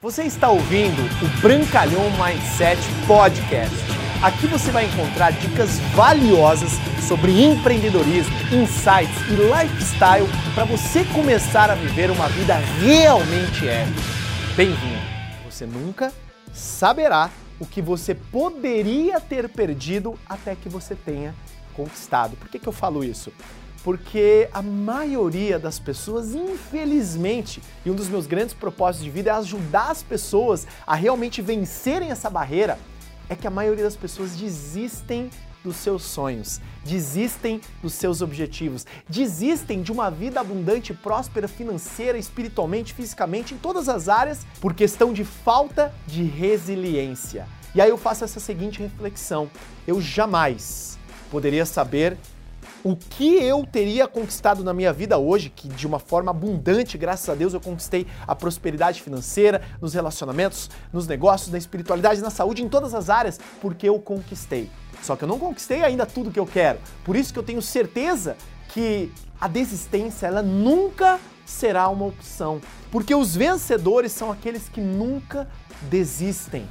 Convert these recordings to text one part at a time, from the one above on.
Você está ouvindo o Brancalhão Mindset Podcast. Aqui você vai encontrar dicas valiosas sobre empreendedorismo, insights e lifestyle para você começar a viver uma vida realmente épica. Bem-vindo! Você nunca saberá o que você poderia ter perdido até que você tenha conquistado. Por que, que eu falo isso? Porque a maioria das pessoas, infelizmente, e um dos meus grandes propósitos de vida é ajudar as pessoas a realmente vencerem essa barreira, é que a maioria das pessoas desistem dos seus sonhos, desistem dos seus objetivos, desistem de uma vida abundante, próspera, financeira, espiritualmente, fisicamente, em todas as áreas, por questão de falta de resiliência. E aí eu faço essa seguinte reflexão: eu jamais poderia saber o que eu teria conquistado na minha vida hoje, que de uma forma abundante, graças a Deus, eu conquistei a prosperidade financeira, nos relacionamentos, nos negócios, na espiritualidade, na saúde, em todas as áreas, porque eu conquistei. Só que eu não conquistei ainda tudo que eu quero. Por isso que eu tenho certeza que a desistência ela nunca será uma opção, porque os vencedores são aqueles que nunca desistem.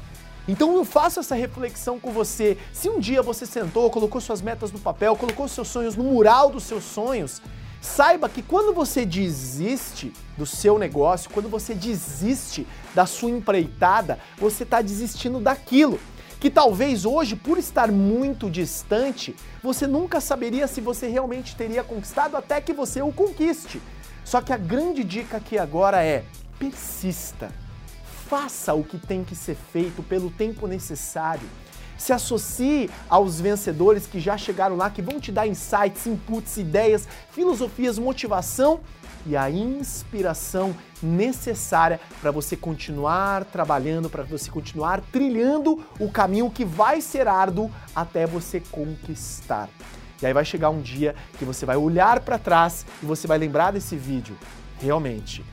Então eu faço essa reflexão com você. Se um dia você sentou, colocou suas metas no papel, colocou seus sonhos no mural dos seus sonhos, saiba que quando você desiste do seu negócio, quando você desiste da sua empreitada, você está desistindo daquilo. Que talvez hoje, por estar muito distante, você nunca saberia se você realmente teria conquistado até que você o conquiste. Só que a grande dica aqui agora é: persista faça o que tem que ser feito pelo tempo necessário. Se associe aos vencedores que já chegaram lá, que vão te dar insights, inputs, ideias, filosofias, motivação e a inspiração necessária para você continuar trabalhando, para você continuar trilhando o caminho que vai ser árduo até você conquistar. E aí vai chegar um dia que você vai olhar para trás e você vai lembrar desse vídeo. Realmente,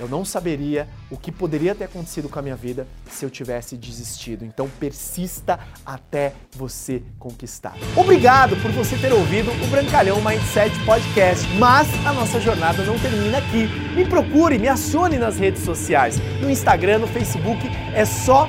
eu não saberia o que poderia ter acontecido com a minha vida se eu tivesse desistido. Então persista até você conquistar. Obrigado por você ter ouvido o Brancalhão Mindset Podcast, mas a nossa jornada não termina aqui. Me procure, me acione nas redes sociais. No Instagram, no Facebook, é só